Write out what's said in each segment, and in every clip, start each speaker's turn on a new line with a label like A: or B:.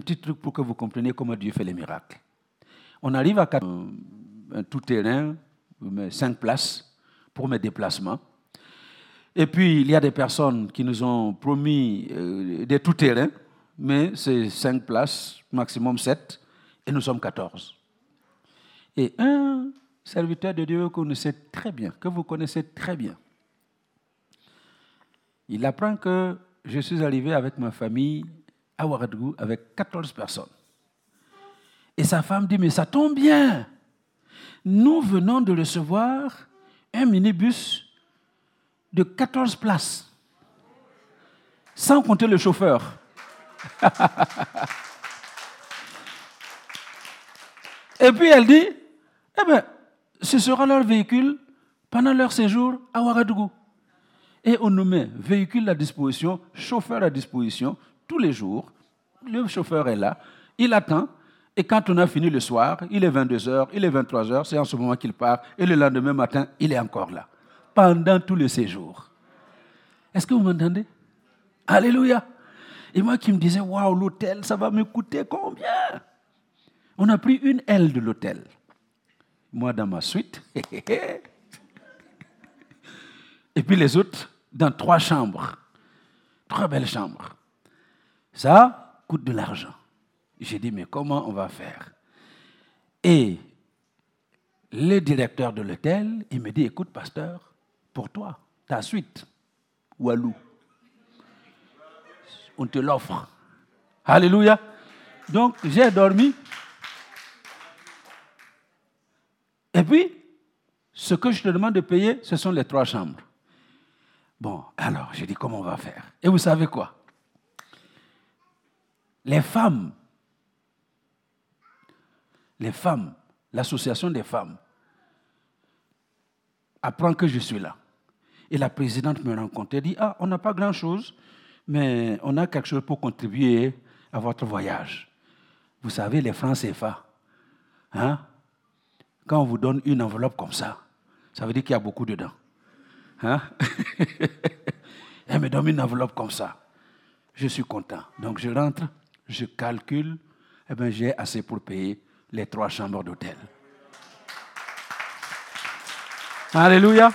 A: petit truc pour que vous compreniez comment Dieu fait les miracles. On arrive à un tout-terrain, cinq places pour mes déplacements. Et puis, il y a des personnes qui nous ont promis euh, des tout-terrains, mais c'est cinq places, maximum sept, et nous sommes 14. Et un serviteur de Dieu que vous connaissez très bien, que vous connaissez très bien, il apprend que je suis arrivé avec ma famille à Ouagadougou avec 14 personnes. Et sa femme dit, mais ça tombe bien. Nous venons de recevoir un minibus de 14 places, sans compter le chauffeur. Et puis elle dit, eh bien, ce sera leur véhicule pendant leur séjour à Ouagadougou. Et on nous met véhicule à disposition, chauffeur à disposition, tous les jours. Le chauffeur est là, il attend. Et quand on a fini le soir, il est 22h, il est 23h, c'est en ce moment qu'il part. Et le lendemain matin, il est encore là. Pendant tout le séjour. Est-ce que vous m'entendez? Alléluia. Et moi qui me disais, waouh, l'hôtel, ça va me coûter combien? On a pris une aile de l'hôtel. Moi dans ma suite. Et puis les autres dans trois chambres. Trois belles chambres. Ça de l'argent. J'ai dit, mais comment on va faire? Et le directeur de l'hôtel, il me dit, écoute, pasteur, pour toi, ta suite, Walou, on te l'offre. Alléluia. Donc, j'ai dormi. Et puis, ce que je te demande de payer, ce sont les trois chambres. Bon, alors, j'ai dit, comment on va faire? Et vous savez quoi? Les femmes, les femmes, l'association des femmes, apprend que je suis là. Et la présidente me rencontre et dit, ah, on n'a pas grand-chose, mais on a quelque chose pour contribuer à votre voyage. Vous savez, les francs CFA, hein? quand on vous donne une enveloppe comme ça, ça veut dire qu'il y a beaucoup dedans. Hein? Elle me donne une enveloppe comme ça. Je suis content. Donc je rentre, je calcule, eh bien j'ai assez pour payer les trois chambres d'hôtel. Alléluia.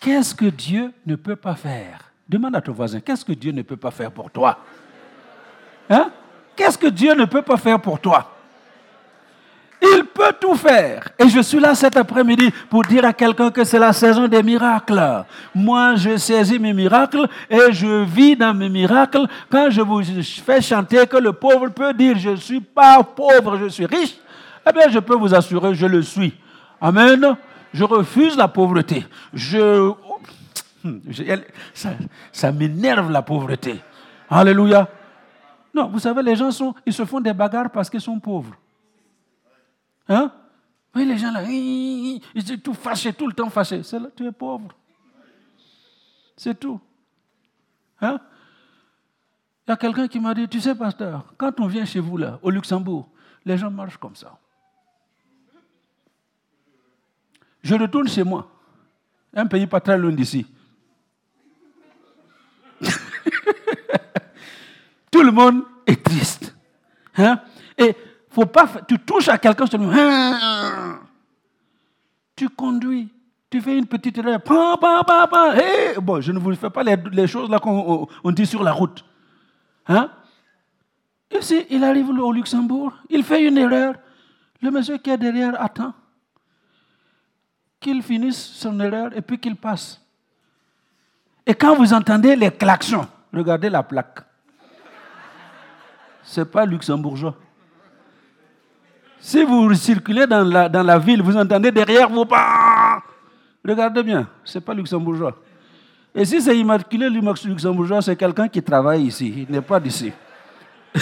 A: Qu'est-ce que Dieu ne peut pas faire? Demande à ton voisin, qu'est-ce que Dieu ne peut pas faire pour toi? Hein? Qu'est-ce que Dieu ne peut pas faire pour toi? Il peut tout faire. Et je suis là cet après-midi pour dire à quelqu'un que c'est la saison des miracles. Moi, je saisis mes miracles et je vis dans mes miracles. Quand je vous fais chanter que le pauvre peut dire je ne suis pas pauvre, je suis riche, eh bien, je peux vous assurer, je le suis. Amen. Je refuse la pauvreté. Je, ça, ça m'énerve la pauvreté. Alléluia. Non, vous savez, les gens sont, ils se font des bagarres parce qu'ils sont pauvres. Hein? Oui, les gens là, ils sont tout fâchés, tout le temps fâchés. C'est là, tu es pauvre. C'est tout. Hein? Il y a quelqu'un qui m'a dit, tu sais, pasteur, quand on vient chez vous là, au Luxembourg, les gens marchent comme ça. Je retourne chez moi, un pays pas très loin d'ici. Tout le monde est triste. Hein? Et faut pas, tu touches à quelqu'un, tu, hein? tu conduis, tu fais une petite erreur, bon, je ne vous fais pas les, choses là qu'on dit sur la route. Hein? Ici, il arrive au Luxembourg, il fait une erreur, le monsieur qui est derrière attend qu'il finisse son erreur et puis qu'il passe. Et quand vous entendez les klaxons, regardez la plaque. Ce n'est pas luxembourgeois. Si vous circulez dans la, dans la ville, vous entendez derrière vous, regardez bien, ce n'est pas luxembourgeois. Et si c'est immaculé luxembourgeois, c'est quelqu'un qui travaille ici, il n'est pas d'ici.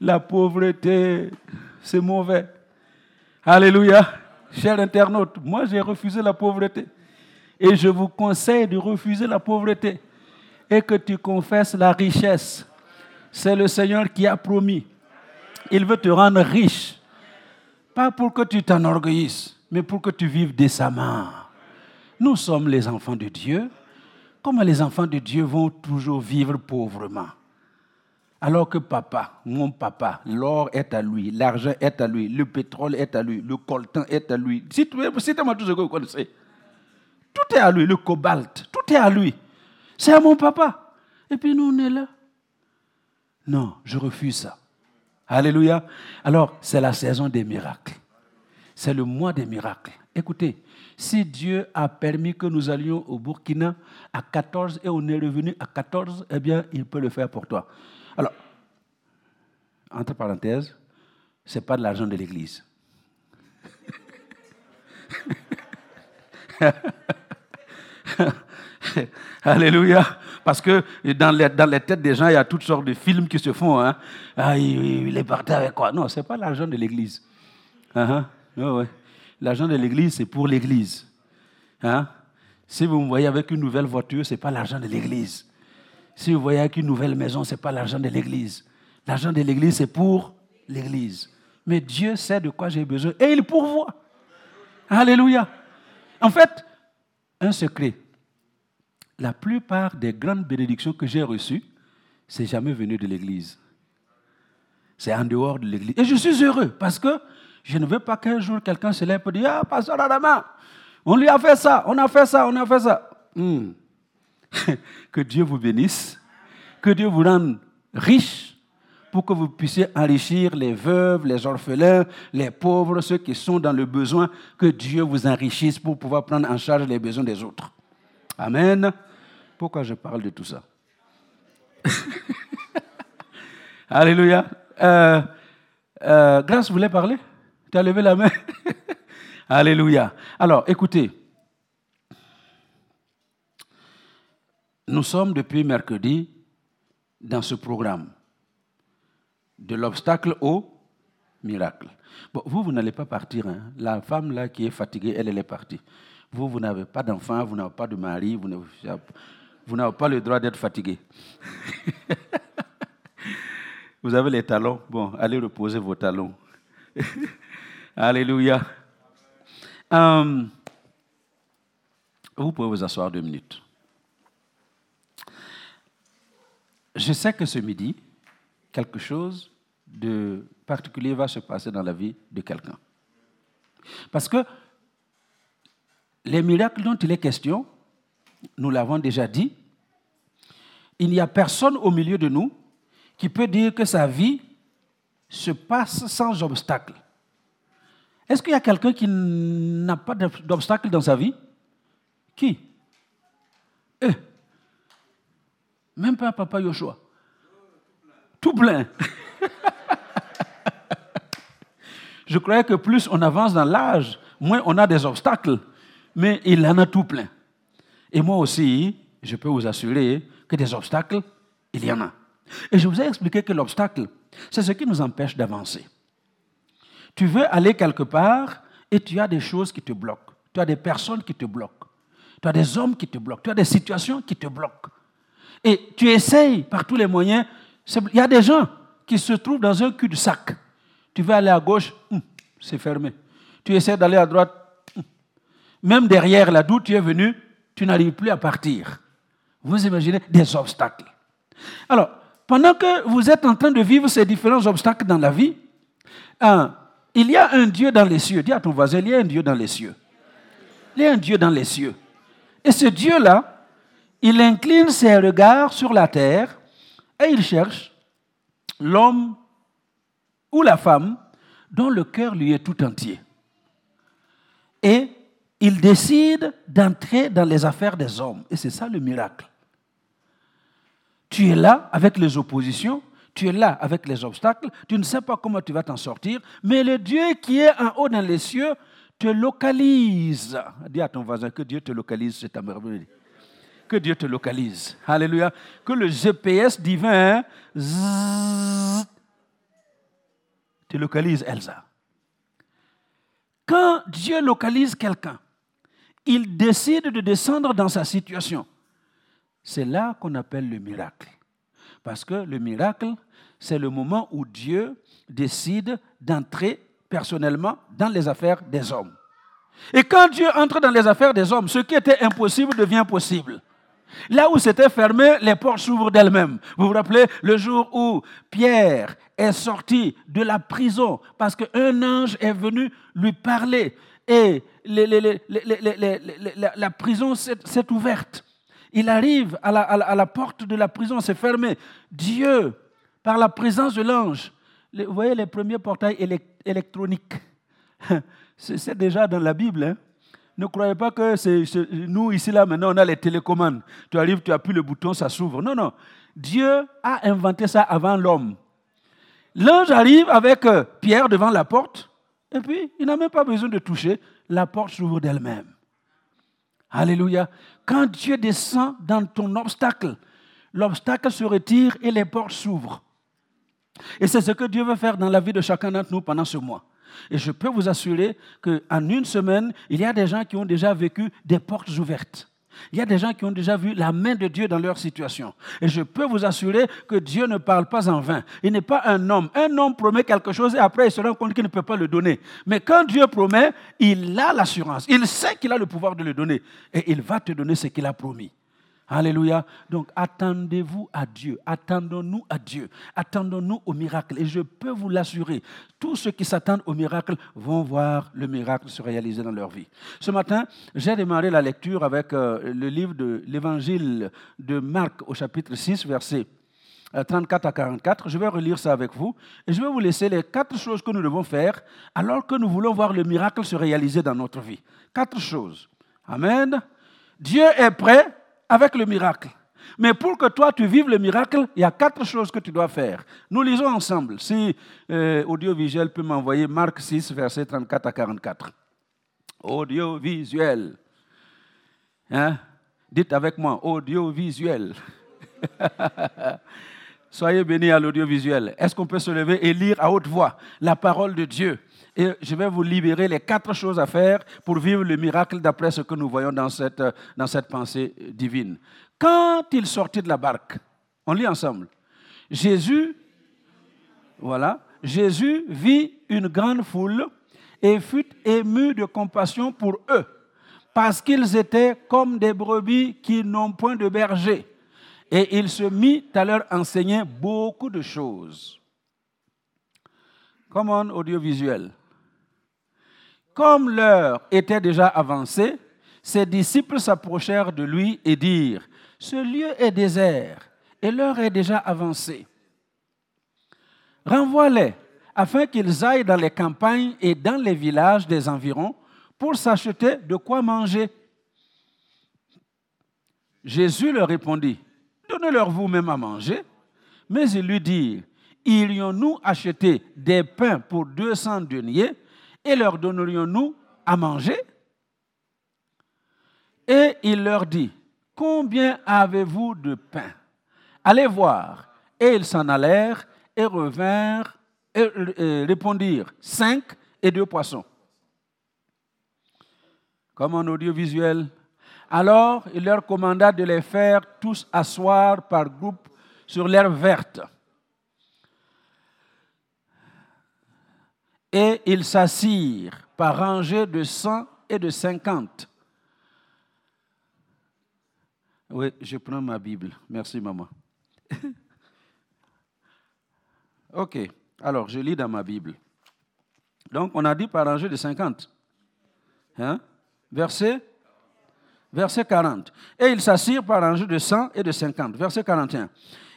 A: la pauvreté, c'est mauvais. Alléluia. Cher internaute, moi j'ai refusé la pauvreté. Et je vous conseille de refuser la pauvreté et que tu confesses la richesse. C'est le Seigneur qui a promis. Il veut te rendre riche. Pas pour que tu t'enorgueillisses, mais pour que tu vives décemment. Nous sommes les enfants de Dieu. Comment les enfants de Dieu vont toujours vivre pauvrement Alors que papa, mon papa, l'or est à lui, l'argent est à lui, le pétrole est à lui, le coltan est à lui. Citez-moi tout ce que vous connaissez. Tout est à lui, le cobalt, tout est à lui. C'est à mon papa. Et puis nous, on est là. Non, je refuse ça. Alléluia. Alors, c'est la saison des miracles. C'est le mois des miracles. Écoutez, si Dieu a permis que nous allions au Burkina à 14 et on est revenu à 14, eh bien, il peut le faire pour toi. Alors, entre parenthèses, ce n'est pas de l'argent de l'Église. Alléluia. Parce que dans les, dans les, têtes des gens, il y a toutes sortes de films qui se font. Hein. Ah, il, est parti avec quoi? Non, ce n'est pas l'argent de l'Église. Uh L'argent de l'Église, c'est pour l'Église. Hein? Si vous me voyez avec une nouvelle voiture, ce n'est pas l'argent de l'Église. Si vous voyez avec une nouvelle maison, ce n'est pas l'argent de l'Église. L'argent de l'Église, c'est pour l'Église. Mais Dieu sait de quoi j'ai besoin et il pourvoit. Alléluia. En fait, un secret. La plupart des grandes bénédictions que j'ai reçues, c'est jamais venu de l'Église. C'est en dehors de l'Église. Et je suis heureux parce que je ne veux pas qu'un jour quelqu'un se lève et dise Ah, pasteur Adama, on lui a fait ça, on a fait ça, on a fait ça. Hmm. que Dieu vous bénisse, que Dieu vous rende riche pour que vous puissiez enrichir les veuves, les orphelins, les pauvres, ceux qui sont dans le besoin, que Dieu vous enrichisse pour pouvoir prendre en charge les besoins des autres. Amen. Pourquoi je parle de tout ça Alléluia. Euh, euh, Grâce, voulez parler? Tu as levé la main Alléluia. Alors, écoutez. Nous sommes depuis mercredi dans ce programme de l'obstacle au miracle. Vous, vous n'allez pas partir. Hein. La femme là qui est fatiguée, elle, elle est partie. Vous, vous n'avez pas d'enfant, vous n'avez pas de mari, vous n'avez pas le droit d'être fatigué. vous avez les talons. Bon, allez reposer vos talons. Alléluia. Hum, vous pouvez vous asseoir deux minutes. Je sais que ce midi, quelque chose de particulier va se passer dans la vie de quelqu'un. Parce que les miracles dont il est question, nous l'avons déjà dit, il n'y a personne au milieu de nous qui peut dire que sa vie se passe sans obstacle. Est-ce qu'il y a quelqu'un qui n'a pas d'obstacle dans sa vie? Qui? Eux. Même pas Papa Yoshua. Tout plein. Je croyais que plus on avance dans l'âge, moins on a des obstacles. Mais il en a tout plein. Et moi aussi, je peux vous assurer que des obstacles, il y en a. Et je vous ai expliqué que l'obstacle, c'est ce qui nous empêche d'avancer. Tu veux aller quelque part et tu as des choses qui te bloquent. Tu as des personnes qui te bloquent. Tu as des hommes qui te bloquent. Tu as des situations qui te bloquent. Et tu essayes par tous les moyens. Il y a des gens qui se trouvent dans un cul-de-sac. Tu veux aller à gauche, hum, c'est fermé. Tu essaies d'aller à droite, hum. même derrière là d'où tu es venu, tu n'arrives plus à partir. Vous imaginez des obstacles. Alors, pendant que vous êtes en train de vivre ces différents obstacles dans la vie, il y a un Dieu dans les cieux. Dis à ton voisin, il y a un Dieu dans les cieux. Il y a un Dieu dans les cieux. Et ce Dieu-là, il incline ses regards sur la terre et il cherche l'homme ou la femme dont le cœur lui est tout entier. Et il décide d'entrer dans les affaires des hommes. Et c'est ça le miracle. Tu es là avec les oppositions, tu es là avec les obstacles, tu ne sais pas comment tu vas t'en sortir, mais le Dieu qui est en haut dans les cieux te localise. Dis à ton voisin que Dieu te localise, c'est ta merveille que Dieu te localise. Alléluia. Que le GPS divin te localise, Elsa. Quand Dieu localise quelqu'un, il décide de descendre dans sa situation. C'est là qu'on appelle le miracle. Parce que le miracle, c'est le moment où Dieu décide d'entrer personnellement dans les affaires des hommes. Et quand Dieu entre dans les affaires des hommes, ce qui était impossible devient possible. Là où c'était fermé, les portes s'ouvrent d'elles-mêmes. Vous vous rappelez le jour où Pierre est sorti de la prison parce qu'un ange est venu lui parler et la prison s'est ouverte. Il arrive à la, porte de la prison, c'est fermé. Dieu, par la présence de l'ange, vous voyez les premiers portails électroniques, c'est déjà dans la Bible. Hein. Ne croyez pas que nous ici, là, maintenant, on a les télécommandes. Tu arrives, tu appuies le bouton, ça s'ouvre. Non, non. Dieu a inventé ça avant l'homme. L'ange arrive avec euh, Pierre devant la porte, et puis il n'a même pas besoin de toucher. La porte s'ouvre d'elle-même. Alléluia. Quand Dieu descend dans ton obstacle, l'obstacle se retire et les portes s'ouvrent. Et c'est ce que Dieu veut faire dans la vie de chacun d'entre nous pendant ce mois. Et je peux vous assurer qu'en une semaine, il y a des gens qui ont déjà vécu des portes ouvertes. Il y a des gens qui ont déjà vu la main de Dieu dans leur situation. Et je peux vous assurer que Dieu ne parle pas en vain. Il n'est pas un homme. Un homme promet quelque chose et après il se rend compte qu'il ne peut pas le donner. Mais quand Dieu promet, il a l'assurance. Il sait qu'il a le pouvoir de le donner. Et il va te donner ce qu'il a promis. Alléluia. Donc attendez-vous à Dieu. Attendons-nous à Dieu. Attendons-nous au miracle. Et je peux vous l'assurer, tous ceux qui s'attendent au miracle vont voir le miracle se réaliser dans leur vie. Ce matin, j'ai démarré la lecture avec euh, le livre de l'évangile de Marc au chapitre 6, versets 34 à 44. Je vais relire ça avec vous et je vais vous laisser les quatre choses que nous devons faire alors que nous voulons voir le miracle se réaliser dans notre vie. Quatre choses. Amen. Dieu est prêt avec le miracle. Mais pour que toi, tu vives le miracle, il y a quatre choses que tu dois faire. Nous lisons ensemble. Si euh, audiovisuel peut m'envoyer Marc 6, verset 34 à 44. Audiovisuel. Hein? Dites avec moi, audiovisuel. Soyez bénis à l'audiovisuel. Est-ce qu'on peut se lever et lire à haute voix la parole de Dieu? Et je vais vous libérer les quatre choses à faire pour vivre le miracle d'après ce que nous voyons dans cette, pensée divine. Quand il sortit de la barque, on lit ensemble, Jésus, voilà, Jésus vit une grande foule et fut ému de compassion pour eux, parce qu'ils étaient comme des brebis qui n'ont point de berger. Et il se mit à leur enseigner beaucoup de choses. Comment audiovisuel. Comme l'heure était déjà avancée, ses disciples s'approchèrent de lui et dirent, Ce lieu est désert et l'heure est déjà avancée. Renvoie-les afin qu'ils aillent dans les campagnes et dans les villages des environs pour s'acheter de quoi manger. Jésus leur répondit, Donnez-leur vous-même à manger. Mais ils lui dirent, Irions-nous acheter des pains pour 200 deniers et leur donnerions-nous à manger? Et il leur dit, combien avez-vous de pain? Allez voir. Et ils s'en allèrent et revinrent et répondirent, cinq et deux poissons. Comme en audiovisuel. Alors il leur commanda de les faire tous asseoir par groupe sur l'herbe verte. Et ils s'assirent par rangées de cent et de cinquante. Oui, je prends ma Bible. Merci, maman. ok, alors je lis dans ma Bible. Donc, on a dit par rangée de cinquante. Hein? Verset? Verset 40. Et ils s'assirent par rangée de cent et de cinquante. Verset 41.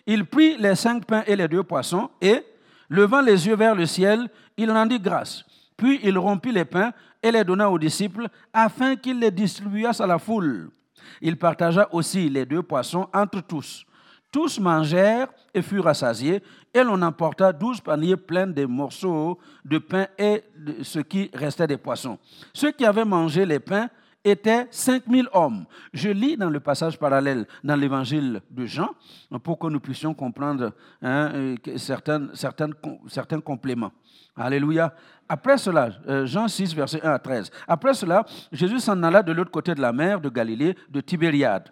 A: Il prit les cinq pains et les deux poissons et, levant les yeux vers le ciel, il rendit grâce. Puis il rompit les pains et les donna aux disciples afin qu'ils les distribuassent à la foule. Il partagea aussi les deux poissons entre tous. Tous mangèrent et furent rassasiés, et l'on emporta douze paniers pleins de morceaux de pain et de ce qui restait des poissons. Ceux qui avaient mangé les pains étaient 5000 hommes. Je lis dans le passage parallèle dans l'évangile de Jean pour que nous puissions comprendre hein, euh, certains, certains compléments. Alléluia. Après cela, euh, Jean 6, verset 1 à 13. Après cela, Jésus s'en alla de l'autre côté de la mer de Galilée, de Tibériade.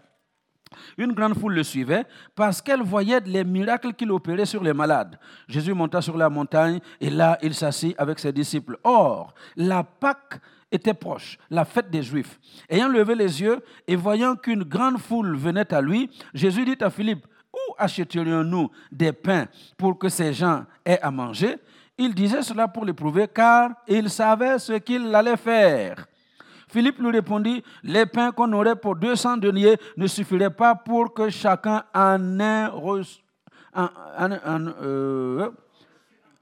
A: Une grande foule le suivait parce qu'elle voyait les miracles qu'il opérait sur les malades. Jésus monta sur la montagne et là, il s'assit avec ses disciples. Or, la Pâque était proche, la fête des Juifs. Ayant levé les yeux et voyant qu'une grande foule venait à lui, Jésus dit à Philippe, où achèterions-nous des pains pour que ces gens aient à manger? Il disait cela pour l'éprouver, car il savait ce qu'il allait faire. Philippe lui répondit, les pains qu'on aurait pour 200 deniers ne suffiraient pas pour que chacun en ait euh,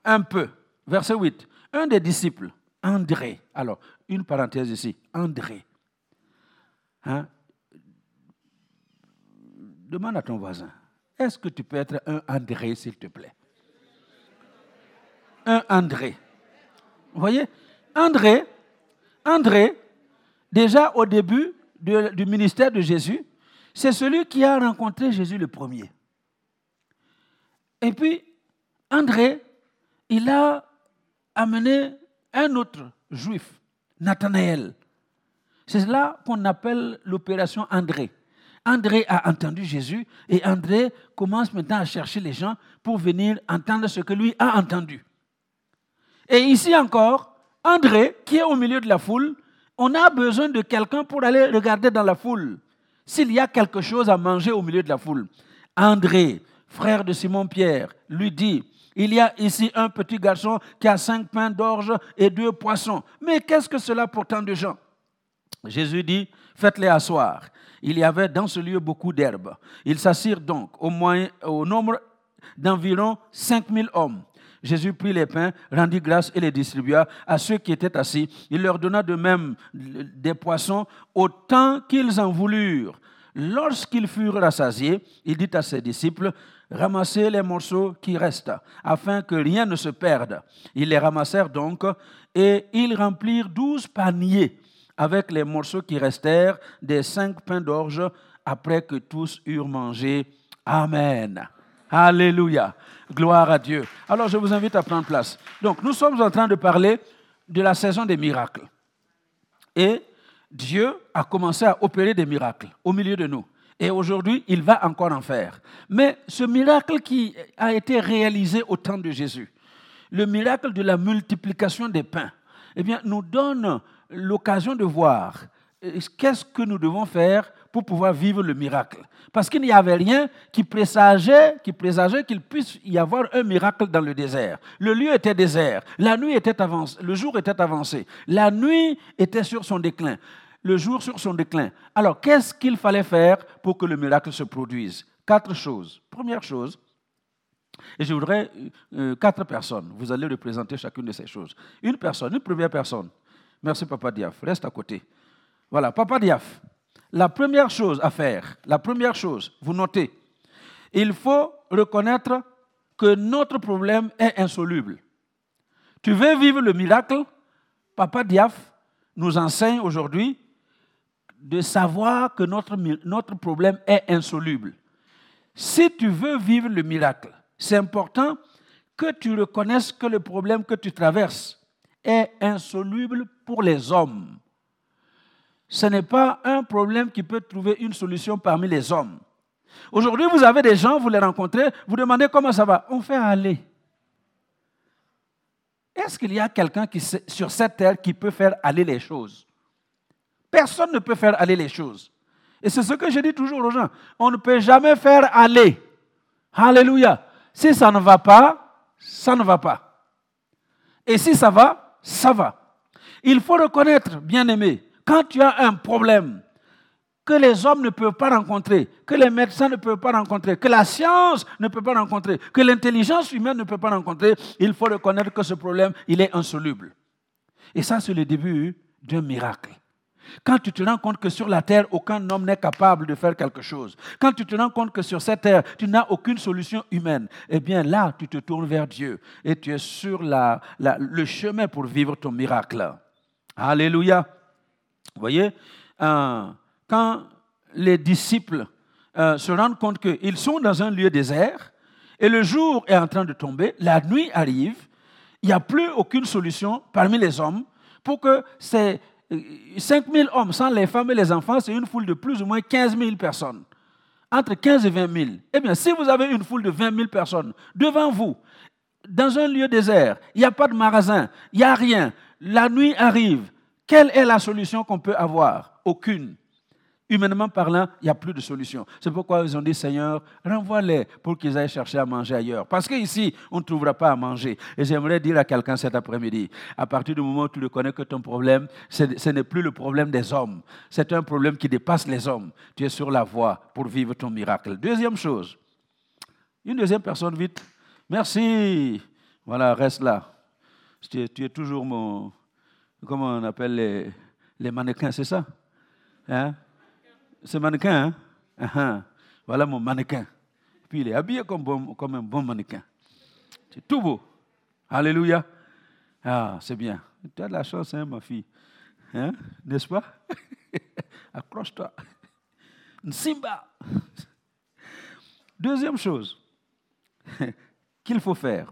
A: un peu. Verset 8. Un des disciples, André, alors une parenthèse ici, André. Hein? Demande à ton voisin, est-ce que tu peux être un André, s'il te plaît? Un André. Vous voyez? André, André, déjà au début du ministère de Jésus, c'est celui qui a rencontré Jésus le premier. Et puis, André, il a amené un autre juif, Nathanaël. C'est là qu'on appelle l'opération André. André a entendu Jésus et André commence maintenant à chercher les gens pour venir entendre ce que lui a entendu. Et ici encore, André, qui est au milieu de la foule, on a besoin de quelqu'un pour aller regarder dans la foule s'il y a quelque chose à manger au milieu de la foule. André, frère de Simon-Pierre, lui dit, il y a ici un petit garçon qui a cinq pains d'orge et deux poissons. Mais qu'est-ce que cela pour tant de gens? Jésus dit, faites-les asseoir. Il y avait dans ce lieu beaucoup d'herbes. Ils s'assirent donc au, au nombre d'environ cinq mille hommes. Jésus prit les pains, rendit grâce et les distribua à ceux qui étaient assis. Il leur donna de même des poissons autant qu'ils en voulurent. Lorsqu'ils furent rassasiés, il dit à ses disciples, ramassez les morceaux qui restent, afin que rien ne se perde. Ils les ramassèrent donc, et ils remplirent douze paniers avec les morceaux qui restèrent des cinq pains d'orge, après que tous eurent mangé. Amen. Alléluia. Gloire à Dieu. Alors je vous invite à prendre place. Donc nous sommes en train de parler de la saison des miracles. Et Dieu a commencé à opérer des miracles au milieu de nous. Et aujourd'hui, il va encore en faire. Mais ce miracle qui a été réalisé au temps de Jésus, le miracle de la multiplication des pains, eh bien, nous donne l'occasion de voir qu'est-ce que nous devons faire pour pouvoir vivre le miracle? Parce qu'il n'y avait rien qui présageait qu'il présageait qu'il puisse y avoir un miracle dans le désert. Le lieu était désert, la nuit était avancée, le jour était avancé, la nuit était sur son déclin, le jour sur son déclin. Alors, qu'est-ce qu'il fallait faire pour que le miracle se produise? Quatre choses. Première chose, et je voudrais euh, quatre personnes. Vous allez représenter chacune de ces choses. Une personne, une première personne. Merci, Papa Diaf. Reste à côté. Voilà, Papa Diaf. La première chose à faire, la première chose, vous notez, il faut reconnaître que notre problème est insoluble. Tu veux vivre le miracle? Papa Diaf nous enseigne aujourd'hui de savoir que notre, problème est insoluble. Si tu veux vivre le miracle, c'est important que tu reconnaisses que le problème que tu traverses est insoluble pour les hommes ce n'est pas un problème qui peut trouver une solution parmi les hommes. Aujourd'hui, vous avez des gens, vous les rencontrez, vous demandez comment ça va. On fait aller. Est-ce qu'il y a quelqu'un sur cette terre qui peut faire aller les choses? Personne ne peut faire aller les choses. Et c'est ce que je dis toujours aux gens. On ne peut jamais faire aller. Alléluia. Si ça ne va pas, ça ne va pas. Et si ça va, ça va. Il faut reconnaître, bien aimé, quand tu as un problème que les hommes ne peuvent pas rencontrer, que les médecins ne peuvent pas rencontrer, que la science ne peut pas rencontrer, que l'intelligence humaine ne peut pas rencontrer, il faut reconnaître que ce problème, il est insoluble. Et ça, c'est le début d'un miracle. Quand tu te rends compte que sur la terre, aucun homme n'est capable de faire quelque chose, quand tu te rends compte que sur cette terre, tu n'as aucune solution humaine, eh bien là, tu te tournes vers Dieu et tu es sur le chemin pour vivre ton miracle. Alléluia. Vous voyez, euh, quand les disciples euh, se rendent compte qu'ils sont dans un lieu désert et le jour est en train de tomber, la nuit arrive, il n'y a plus aucune solution parmi les hommes pour que ces 5000 euh, hommes, sans les femmes et les enfants, c'est une foule de plus ou moins 15 000 personnes. Entre 15 et 20 000. Eh bien, si vous avez une foule de 20 000 personnes devant vous, dans un lieu désert, il n'y a pas de magasin, il n'y a rien, la nuit arrive, Quelle est la solution qu'on peut avoir? Aucune. Humainement parlant, il n'y a plus de solution. C'est pourquoi ils ont dit, Seigneur, renvoie-les pour qu'ils aillent chercher à manger ailleurs. Parce qu'ici, on ne trouvera pas à manger. Et j'aimerais dire à quelqu'un cet après-midi, à partir du moment où tu reconnais que ton problème, ce n'est plus le problème des hommes. C'est un problème qui dépasse les hommes. Tu es sur la voie pour vivre ton miracle. Deuxième chose, une deuxième personne, vite. Merci. Voilà, reste là. Tu es, toujours mon, comment on appelle les, mannequins, c'est ça? Hein? C'est mannequin, hein? Uh-huh. Voilà mon mannequin. Puis il est habillé comme, comme un bon mannequin. C'est tout beau. Alléluia. Ah, c'est bien. Tu as de la chance, hein, ma fille. Hein? N'est-ce pas? Accroche-toi. Simba. Deuxième chose qu'il faut faire.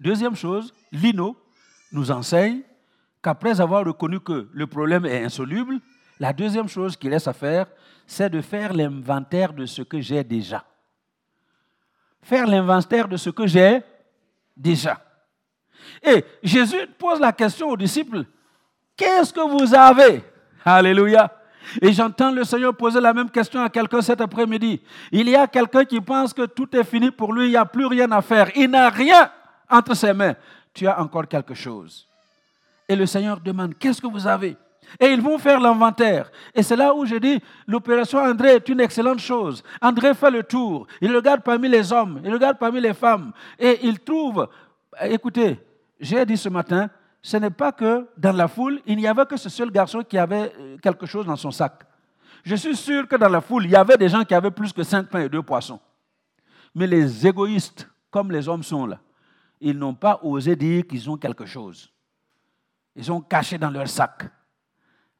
A: Deuxième chose, Lino nous enseigne qu'après avoir reconnu que le problème est insoluble, la deuxième chose qu'il laisse à faire, c'est de faire l'inventaire de ce que j'ai déjà. Faire l'inventaire de ce que j'ai déjà. Et Jésus pose la question aux disciples, qu'est-ce que vous avez? Alléluia. Et j'entends le Seigneur poser la même question à quelqu'un cet après-midi. Il y a quelqu'un qui pense que tout est fini pour lui, il n'y a plus rien à faire. Il n'a rien entre ses mains. Tu as encore quelque chose. Et le Seigneur demande, qu'est-ce que vous avez? Et ils vont faire l'inventaire. Et c'est là où je dis, l'opération André est une excellente chose. André fait le tour. Il regarde parmi les hommes, il regarde parmi les femmes. Et il trouve, écoutez, j'ai dit ce matin, ce n'est pas que dans la foule, il n'y avait que ce seul garçon qui avait euh, quelque chose dans son sac. Je suis sûr que dans la foule, il y avait des gens qui avaient plus que cinq pains et deux poissons. Mais les égoïstes, comme les hommes sont là, ils n'ont pas osé dire qu'ils ont quelque chose. Ils ont caché dans leur sac.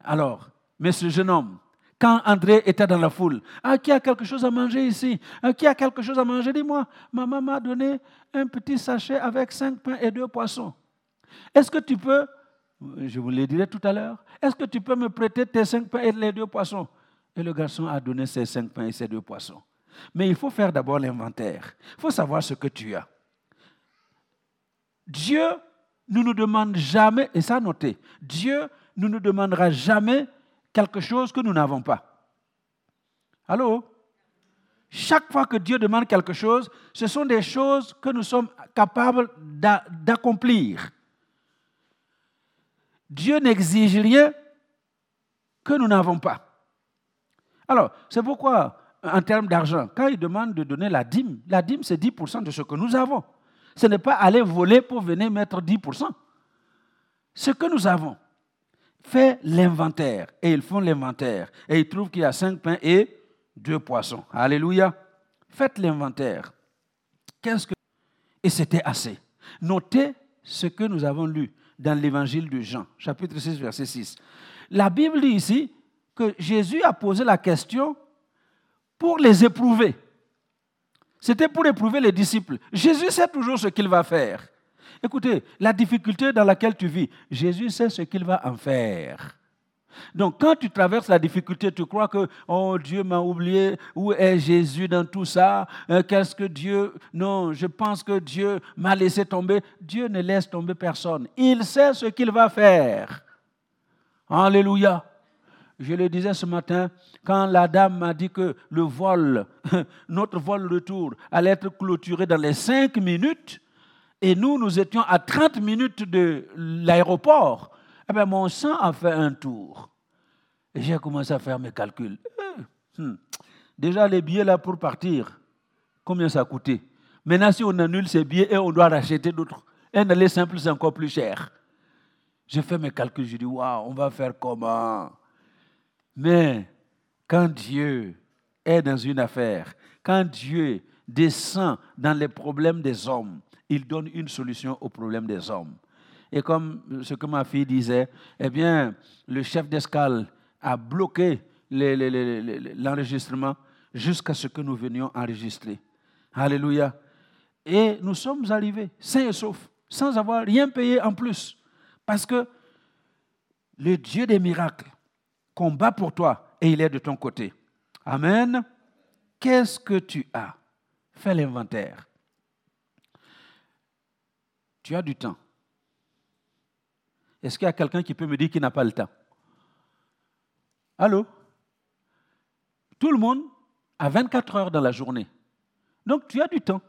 A: Alors, mais ce jeune homme, quand André était dans la foule, ah, qui a quelque chose à manger ici? Ah, Qui a quelque chose à manger? Dis-moi, maman m'a donné un petit sachet avec cinq pains et deux poissons. Est-ce que tu peux, je vous le dirai tout à l'heure, est-ce que tu peux me prêter tes cinq pains et les deux poissons Et le garçon a donné ses cinq pains et ses deux poissons. Mais il faut faire d'abord l'inventaire. Il faut savoir ce que tu as. Dieu ne nous demande jamais, et ça noté, Dieu ne nous demandera jamais quelque chose que nous n'avons pas. Allô? Chaque fois que Dieu demande quelque chose, ce sont des choses que nous sommes capables d'accomplir. Dieu n'exige rien que nous n'avons pas. Alors, c'est pourquoi, en termes d'argent, quand il demande de donner la dîme, la dîme, c'est 10% de ce que nous avons. Ce n'est pas aller voler pour venir mettre 10%. Ce que nous avons, fait l'inventaire. Et ils font l'inventaire. Et ils trouvent qu'il y a cinq pains et deux poissons. Alléluia. Faites l'inventaire. Qu'est-ce que... Et c'était assez. Notez ce que nous avons lu dans l'évangile de Jean, chapitre 6, verset 6. La Bible dit ici que Jésus a posé la question pour les éprouver. C'était pour éprouver les disciples. Jésus sait toujours ce qu'il va faire. Écoutez, la difficulté dans laquelle tu vis, Jésus sait ce qu'il va en faire. Donc quand tu traverses la difficulté, tu crois que, oh Dieu m'a oublié, où est Jésus dans tout ça? Euh, Qu'est-ce que Dieu... Non, je pense que Dieu m'a laissé tomber. Dieu ne laisse tomber personne. Il sait ce qu'il va faire. Alléluia. Je le disais ce matin, quand la dame m'a dit que le vol, notre vol retour, allait être clôturé dans les cinq minutes, et nous, nous étions à 30 minutes de l'aéroport, eh bien, mon sang a fait un tour. Et j'ai commencé à faire mes calculs. Eh, hmm. Déjà, les billets là pour partir, combien ça coûté? Maintenant, si on annule ces billets et on doit racheter d'autres, un aller simple, c'est encore plus cher. J'ai fait mes calculs, je dis, waouh, on va faire comment? Mais quand Dieu est dans une affaire, quand Dieu descend dans les problèmes des hommes, il donne une solution au problème des hommes. Et comme ce que ma fille disait, eh bien, le chef d'escale a bloqué l'enregistrement jusqu'à ce que nous venions enregistrer. Alléluia. Et nous sommes arrivés sains et saufs, sans avoir rien payé en plus. Parce que le Dieu des miracles combat pour toi et il est de ton côté. Amen. Qu'est-ce que tu as? Fais l'inventaire. Tu as du temps. Est-ce qu'il y a quelqu'un qui peut me dire qu'il n'a pas le temps? Allô? Tout le monde a 24 heures dans la journée. Donc tu as du temps.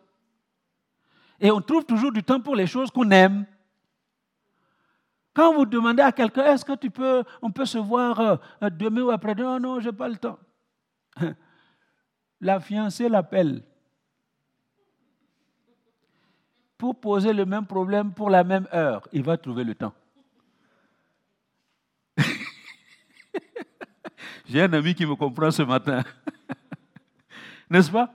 A: Et on trouve toujours du temps pour les choses qu'on aime. Quand vous demandez à quelqu'un, est-ce que tu peux, on peut se voir euh, demain ou après-demain? Non, non, je n'ai pas le temps. La fiancée l'appelle pour poser le même problème pour la même heure. Il va trouver le temps. J'ai un ami qui me comprend ce matin. N'est-ce pas?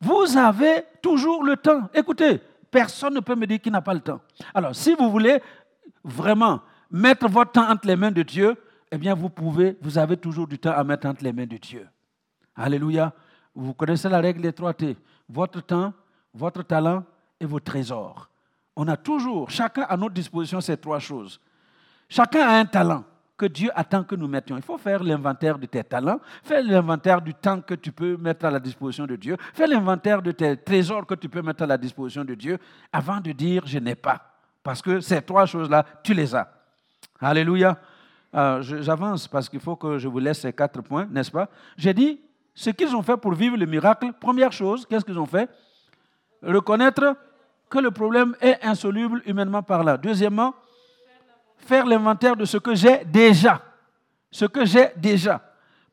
A: Vous avez toujours le temps. Écoutez, personne ne peut me dire qu'il n'a pas le temps. Alors, si vous voulez vraiment mettre votre temps entre les mains de Dieu, eh bien, vous pouvez, vous avez toujours du temps à mettre entre les mains de Dieu. Alléluia. Vous connaissez la règle des trois T. Votre temps, votre talent et vos trésors. On a toujours, chacun à notre disposition ces trois choses. Chacun a un talent que Dieu attend que nous mettions. Il faut faire l'inventaire de tes talents, faire l'inventaire du temps que tu peux mettre à la disposition de Dieu, faire l'inventaire de tes trésors que tu peux mettre à la disposition de Dieu avant de dire je n'ai pas. Parce que ces trois choses-là, tu les as. Alléluia. Euh, j'avance parce qu'il faut que je vous laisse ces quatre points, n'est-ce pas? J'ai dit, ce qu'ils ont fait pour vivre le miracle, première chose, qu'est-ce qu'ils ont fait? Reconnaître que le problème est insoluble humainement parlant. Deuxièmement, faire l'inventaire de ce que j'ai déjà. Ce que j'ai déjà.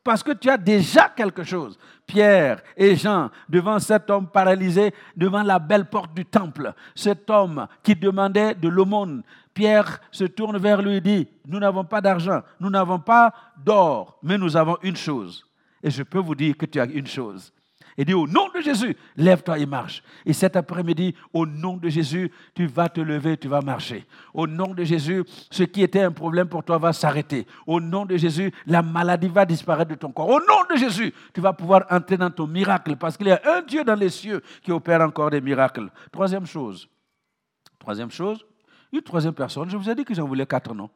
A: Parce que tu as déjà quelque chose. Pierre et Jean, devant cet homme paralysé, devant la belle porte du temple, cet homme qui demandait de l'aumône, Pierre se tourne vers lui et dit, nous n'avons pas d'argent, nous n'avons pas d'or, mais nous avons une chose. Et je peux vous dire que tu as une chose. Il dit au nom de Jésus, lève-toi et marche. Et cet après-midi, au nom de Jésus, tu vas te lever, tu vas marcher. Au nom de Jésus, ce qui était un problème pour toi va s'arrêter. Au nom de Jésus, la maladie va disparaître de ton corps. Au nom de Jésus, tu vas pouvoir entrer dans ton miracle parce qu'il y a un Dieu dans les cieux qui opère encore des miracles. Troisième chose. Troisième chose, une troisième personne. Je vous ai dit que j'en voulais quatre, non?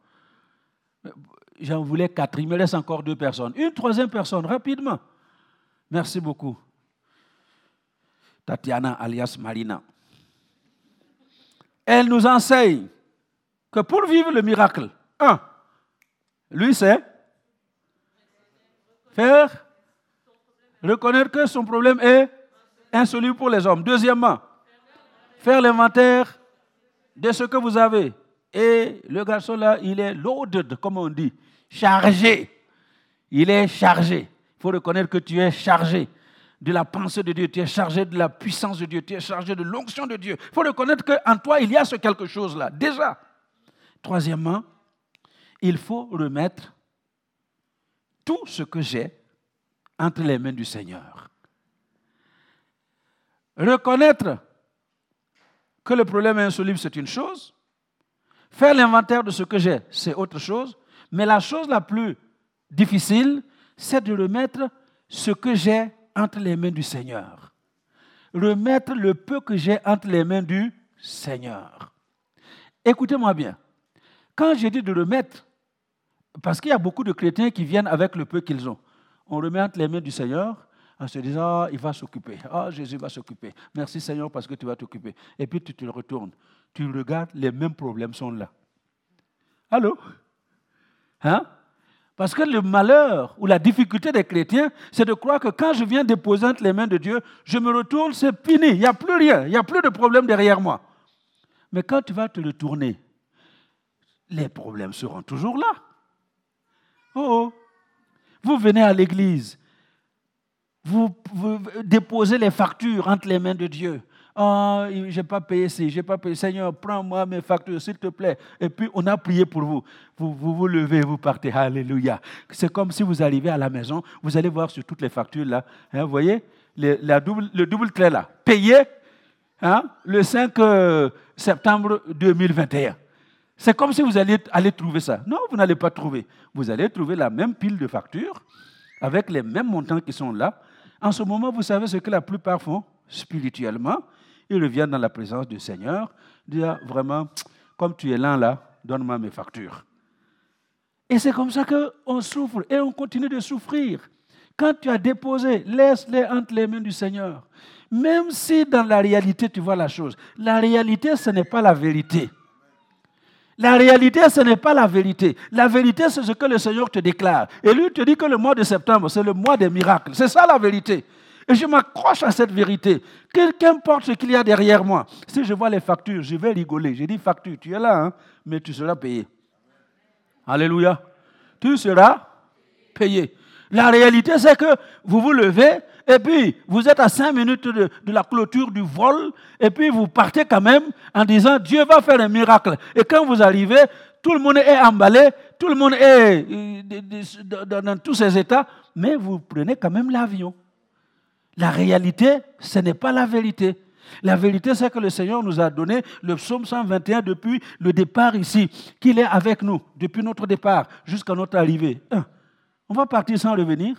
A: J'en voulais quatre. Il me laisse encore deux personnes. Une troisième personne, rapidement. Merci beaucoup. Tatiana alias Marina. Elle nous enseigne que pour vivre le miracle, un, lui c'est faire reconnaître que son problème est insoluble pour les hommes. Deuxièmement, faire l'inventaire de ce que vous avez. Et le garçon là, il est loaded, comme on dit, chargé. Il est chargé. Il faut reconnaître que tu es chargé de la pensée de Dieu, tu es chargé de la puissance de Dieu, tu es chargé de l'onction de Dieu. Il faut reconnaître qu'en toi, il y a ce quelque chose-là, déjà. Troisièmement, il faut remettre tout ce que j'ai entre les mains du Seigneur. Reconnaître que le problème est insoluble, c'est une chose. Faire l'inventaire de ce que j'ai, c'est autre chose. Mais la chose la plus difficile, c'est de remettre ce que j'ai entre les mains du Seigneur. Remettre le peu que j'ai entre les mains du Seigneur. Écoutez-moi bien. Quand j'ai dit de remettre, parce qu'il y a beaucoup de chrétiens qui viennent avec le peu qu'ils ont. On remet entre les mains du Seigneur en se disant, ah, il va s'occuper. Ah, Jésus va s'occuper. Merci Seigneur parce que tu vas t'occuper. Et puis tu te retournes. Tu regardes, les mêmes problèmes sont là. Allô? Hein? Parce que le malheur ou la difficulté des chrétiens, c'est de croire que quand je viens déposer entre les mains de Dieu, je me retourne, c'est fini, il n'y a plus rien, il n'y a plus de problème derrière moi. Mais quand tu vas te retourner, les problèmes seront toujours là. Oh, oh. Vous venez à l'église, vous, vous déposez les factures entre les mains de Dieu. Oh, je n'ai pas payé ci, je n'ai pas payé. Seigneur, prends-moi mes factures, s'il te plaît. Et puis, on a prié pour vous. Vous vous, levez, vous partez. Alléluia. C'est comme si vous arrivez à la maison, vous allez voir sur toutes les factures là. Hein, vous voyez? Le, double, le double trait là. Payé hein, le 5 euh, septembre 2021. C'est comme si vous alliez aller trouver ça. Non, vous n'allez pas trouver. Vous allez trouver la même pile de factures avec les mêmes montants qui sont là. En ce moment, vous savez ce que la plupart font spirituellement? Ils reviennent dans la présence du Seigneur, dire vraiment, comme tu es là, là, donne-moi mes factures. Et c'est comme ça qu'on souffre et on continue de souffrir. Quand tu as déposé, laisse-les entre les mains du Seigneur. Même si dans la réalité tu vois la chose, la réalité ce n'est pas la vérité. La réalité, ce n'est pas la vérité. La vérité, c'est ce que le Seigneur te déclare. Et lui te dit que le mois de septembre, c'est le mois des miracles. C'est ça la vérité. Et je m'accroche à cette vérité. Qu'importe ce qu'il y a derrière moi. Si je vois les factures, je vais rigoler. J'ai dit facture, tu es là, hein, mais tu seras payé. Alléluia. Tu seras payé. La réalité, c'est que vous vous levez et puis vous êtes à cinq minutes de, la clôture du vol et puis vous partez quand même en disant Dieu va faire un miracle. Et quand vous arrivez, tout le monde est emballé, tout le monde est euh, dans tous ses états, mais vous prenez quand même l'avion. La réalité, ce n'est pas la vérité. La vérité, c'est que le Seigneur nous a donné le psaume 121 depuis le départ ici, qu'il est avec nous depuis notre départ jusqu'à notre arrivée. On va partir sans revenir.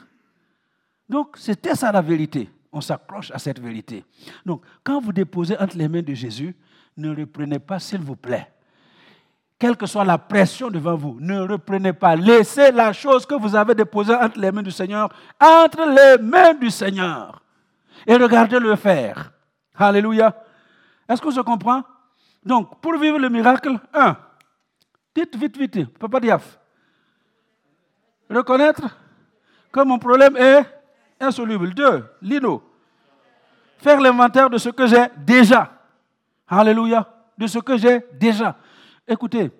A: Donc, c'était ça la vérité. On s'accroche à cette vérité. Donc, quand vous déposez entre les mains de Jésus, ne reprenez pas, s'il vous plaît. Quelle que soit la pression devant vous, ne reprenez pas. Laissez la chose que vous avez déposée entre les mains du Seigneur, entre les mains du Seigneur. Et regardez-le faire. Alléluia. Est-ce que je comprend? Donc, pour vivre le miracle, un, dites vite, vite, Papa Diaf. Reconnaître que mon problème est insoluble. Deux, Lino. Faire l'inventaire de ce que j'ai déjà. Alléluia. De ce que j'ai déjà. Écoutez,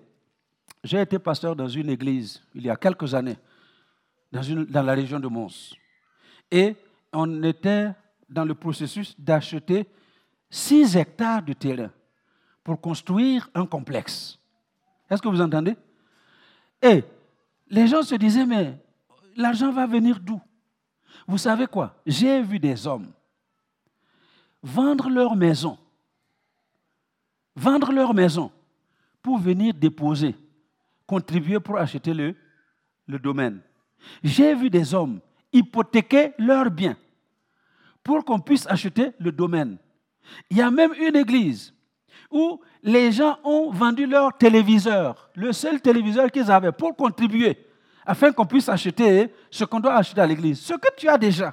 A: j'ai été pasteur dans une église il y a quelques années, dans, une, dans la région de Mons. Et on était dans le processus d'acheter 6 hectares de terrain pour construire un complexe. Est-ce que vous entendez? Et les gens se disaient, mais l'argent va venir d'où? Vous savez quoi? J'ai vu des hommes vendre leur maison, vendre leur maison pour venir déposer, contribuer pour acheter le, le domaine. J'ai vu des hommes hypothéquer leurs biens pour qu'on puisse acheter le domaine. Il y a même une église où les gens ont vendu leur téléviseur, le seul téléviseur qu'ils avaient, pour contribuer, afin qu'on puisse acheter ce qu'on doit acheter à l'église, ce que tu as déjà.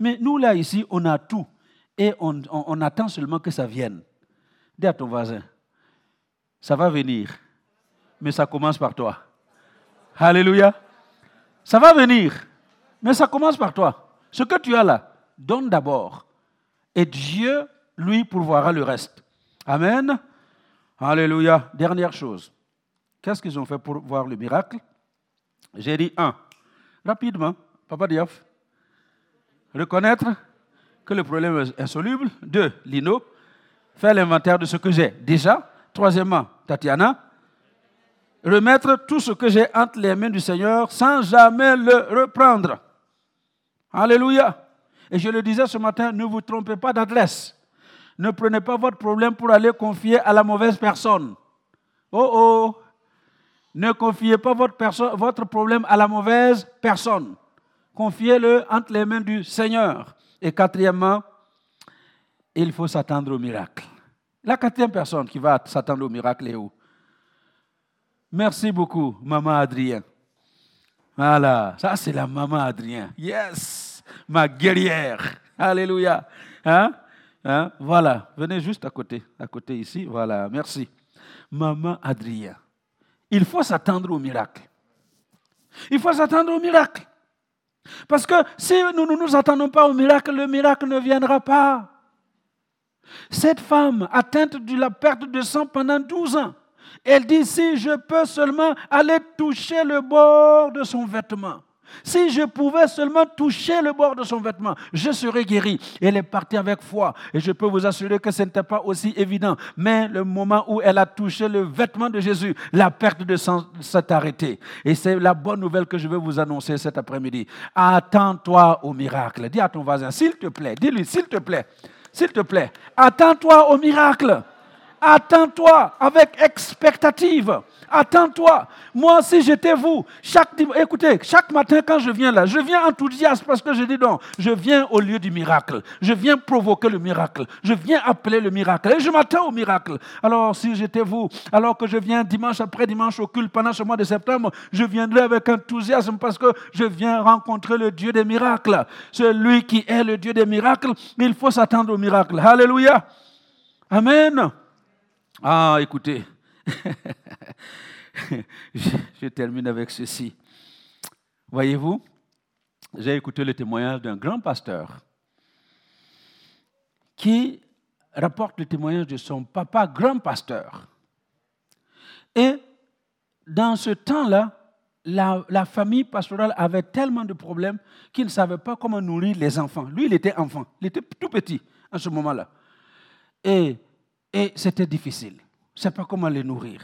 A: Mais nous, là, ici, on a tout. Et on, attend seulement que ça vienne. Dis à ton voisin, ça va venir, mais ça commence par toi. Alléluia. Ça va venir, mais ça commence par toi. Ce que tu as là, donne d'abord. Et Dieu lui pourvoira le reste. Amen. Alléluia. Dernière chose. Qu'est-ce qu'ils ont fait pour voir le miracle? J'ai dit un. Rapidement, Papa Diaf. Reconnaître que le problème est insoluble. Deux, Lino. Faire l'inventaire de ce que j'ai déjà. Troisièmement, Tatiana. Remettre tout ce que j'ai entre les mains du Seigneur sans jamais le reprendre. Alléluia. Et je le disais ce matin, ne vous trompez pas d'adresse. Ne prenez pas votre problème pour aller confier à la mauvaise personne. Oh oh. Ne confiez pas votre, votre problème à la mauvaise personne. Confiez-le entre les mains du Seigneur. Et quatrièmement, il faut s'attendre au miracle. La quatrième personne qui va s'attendre au miracle est où? Merci beaucoup, maman Adrien. Voilà, ça c'est la maman Adrien. Yes, ma guerrière. Alléluia. Hein? Hein? Voilà, venez juste à côté, à côté ici. Voilà, merci. Maman Adrien, il faut s'attendre au miracle. Il faut s'attendre au miracle. Parce que si nous ne nous attendons pas au miracle, le miracle ne viendra pas. Cette femme atteinte de la perte de sang pendant 12 ans, elle dit, si je peux seulement aller toucher le bord de son vêtement, si je pouvais seulement toucher le bord de son vêtement, je serais guéri. Elle est partie avec foi. Et je peux vous assurer que ce n'était pas aussi évident. Mais le moment où elle a touché le vêtement de Jésus, la perte de sang s'est arrêtée. Et c'est la bonne nouvelle que je veux vous annoncer cet après-midi. Attends-toi au miracle. Dis à ton voisin, s'il te plaît, dis-lui, s'il te plaît, s'il te plaît, attends-toi au miracle. Attends-toi avec expectative. Attends-toi. Moi, si j'étais vous, chaque, écoutez, chaque matin quand je viens là, je viens enthousiaste parce que je dis non, je viens au lieu du miracle. Je viens provoquer le miracle. Je viens appeler le miracle. Et je m'attends au miracle. Alors, si j'étais vous, alors que je viens dimanche après dimanche au culte pendant ce mois de septembre, je viendrai avec enthousiasme parce que je viens rencontrer le Dieu des miracles. Celui qui est le Dieu des miracles, il faut s'attendre au miracle. Alléluia. Amen. Ah, écoutez. je, termine avec ceci. Voyez-vous, j'ai écouté le témoignage d'un grand pasteur qui rapporte le témoignage de son papa, grand pasteur. Et dans ce temps-là, la, famille pastorale avait tellement de problèmes qu'il ne savait pas comment nourrir les enfants. Lui, il était enfant, il était tout petit en ce moment-là. Et, et c'était difficile. Je ne sais pas comment les nourrir.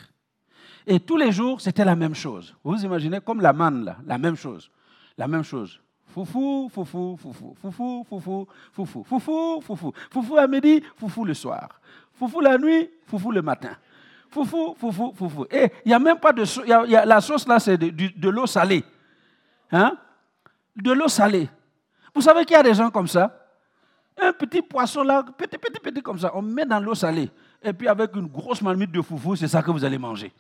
A: Et tous les jours, c'était la même chose. Vous imaginez comme la manne, là, la même chose. La même chose. Foufou, foufou, foufou, foufou, foufou, foufou, foufou, foufou, foufou à midi, foufou le soir. Foufou la nuit, foufou le matin. Foufou, foufou, foufou. Et il n'y a même pas de sauce. la sauce là, c'est de, de l'eau salée. Hein? De l'eau salée. Vous savez qu'il y a des gens comme ça? Un petit poisson là, petit, petit, petit comme ça, on met dans l'eau salée. Et puis avec une grosse marmite de foufou, c'est ça que vous allez manger.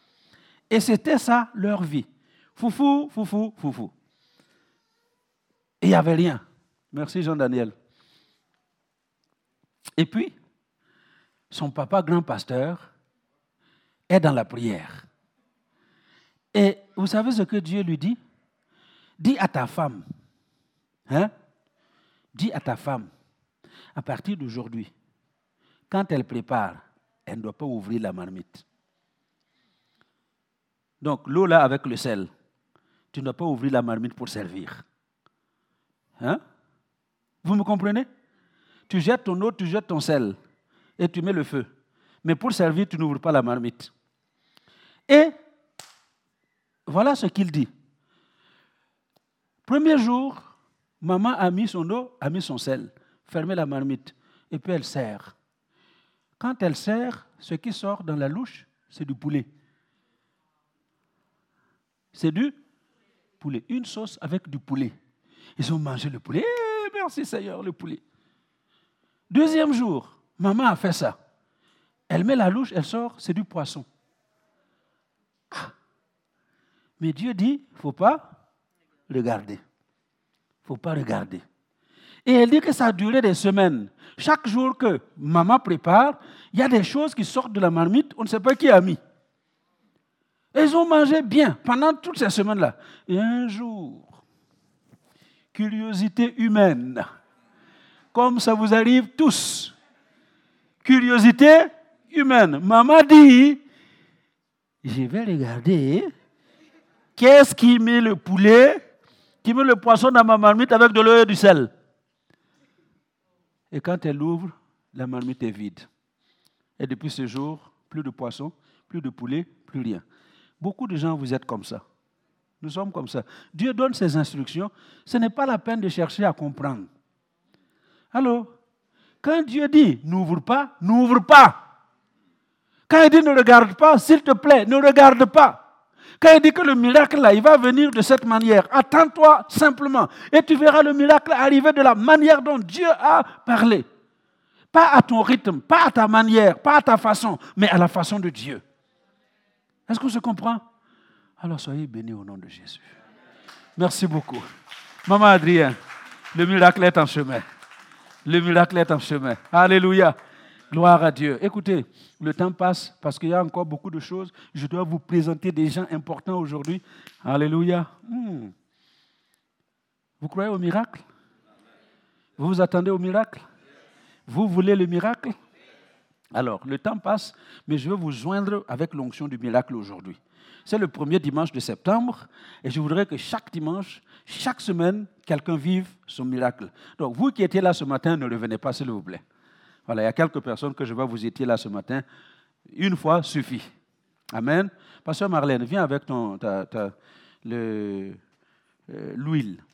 A: Et c'était ça leur vie. Foufou, foufou, foufou. Et il n'y avait rien. Merci Jean-Daniel. Et puis, son papa, grand pasteur, est dans la prière. Et vous savez ce que Dieu lui dit? Dis à ta femme, hein? Dis à ta femme, à partir d'aujourd'hui, quand elle prépare, elle ne doit pas ouvrir la marmite. Donc, l'eau là avec le sel, tu ne dois pas ouvrir la marmite pour servir. Hein? Vous me comprenez? Tu jettes ton eau, tu jettes ton sel et tu mets le feu. Mais pour servir, tu n'ouvres pas la marmite. Et voilà ce qu'il dit. Premier jour, maman a mis son eau, a mis son sel, fermé la marmite, et puis elle sert. Quand elle sert, ce qui sort dans la louche, c'est du poulet. C'est du poulet. Une sauce avec du poulet. Ils ont mangé le poulet. Eh, merci Seigneur, le poulet. Deuxième jour, maman a fait ça. Elle met la louche, elle sort, c'est du poisson. Ah. Mais Dieu dit, il ne faut pas regarder. Il ne faut pas regarder. Et elle dit que ça a duré des semaines. Chaque jour que maman prépare, il y a des choses qui sortent de la marmite, on ne sait pas qui a mis. ils ont mangé bien pendant toutes ces semaines-là. Et un jour, curiosité humaine, comme ça vous arrive tous. Curiosité humaine. Maman dit, je vais regarder, qu'est-ce qui met le poulet, qui met le poisson dans ma marmite avec de l'eau et du sel. Et quand elle ouvre, la marmite est vide. Et depuis ce jour, plus de poisson, plus de poulet, plus rien. Beaucoup de gens, vous êtes comme ça. Nous sommes comme ça. Dieu donne ses instructions. Ce n'est pas la peine de chercher à comprendre. Alors, quand Dieu dit n'ouvre pas, n'ouvre pas. Quand il dit ne regarde pas, s'il te plaît, ne regarde pas. Quand il dit que le miracle là, il va venir de cette manière, attends-toi simplement et tu verras le miracle arriver de la manière dont Dieu a parlé. Pas à ton rythme, pas à ta manière, pas à ta façon, mais à la façon de Dieu. Est-ce qu'on se comprend? Alors soyez bénis au nom de Jésus. Merci beaucoup. Maman Adrien, le miracle est en chemin. Le miracle est en chemin. Alléluia. Gloire à Dieu. Écoutez, le temps passe parce qu'il y a encore beaucoup de choses. Je dois vous présenter des gens importants aujourd'hui. Alléluia. Hmm. Vous croyez au miracle? Vous vous attendez au miracle? Vous voulez le miracle? Alors, le temps passe, mais je veux vous joindre avec l'onction du miracle aujourd'hui. C'est le premier dimanche de septembre et je voudrais que chaque dimanche, chaque semaine, quelqu'un vive son miracle. Donc, vous qui étiez là ce matin, ne revenez pas, s'il vous plaît. Voilà, il y a quelques personnes que je vois, vous étiez là ce matin. Une fois suffit. Amen. Pasteur Marlène, viens avec ton, euh, l'huile.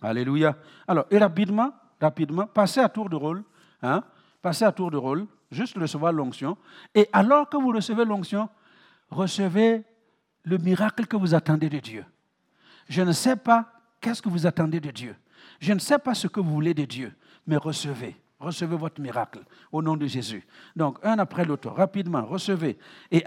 A: Alléluia. Alors, et rapidement, rapidement, passez à tour de rôle. Hein, passez à tour de rôle, juste recevoir l'onction. Et alors que vous recevez l'onction, recevez le miracle que vous attendez de Dieu. Je ne sais pas qu'est-ce que vous attendez de Dieu. Je ne sais pas ce que vous voulez de Dieu, mais recevez. Recevez votre miracle au nom de Jésus. Donc, un après l'autre, rapidement, recevez. Et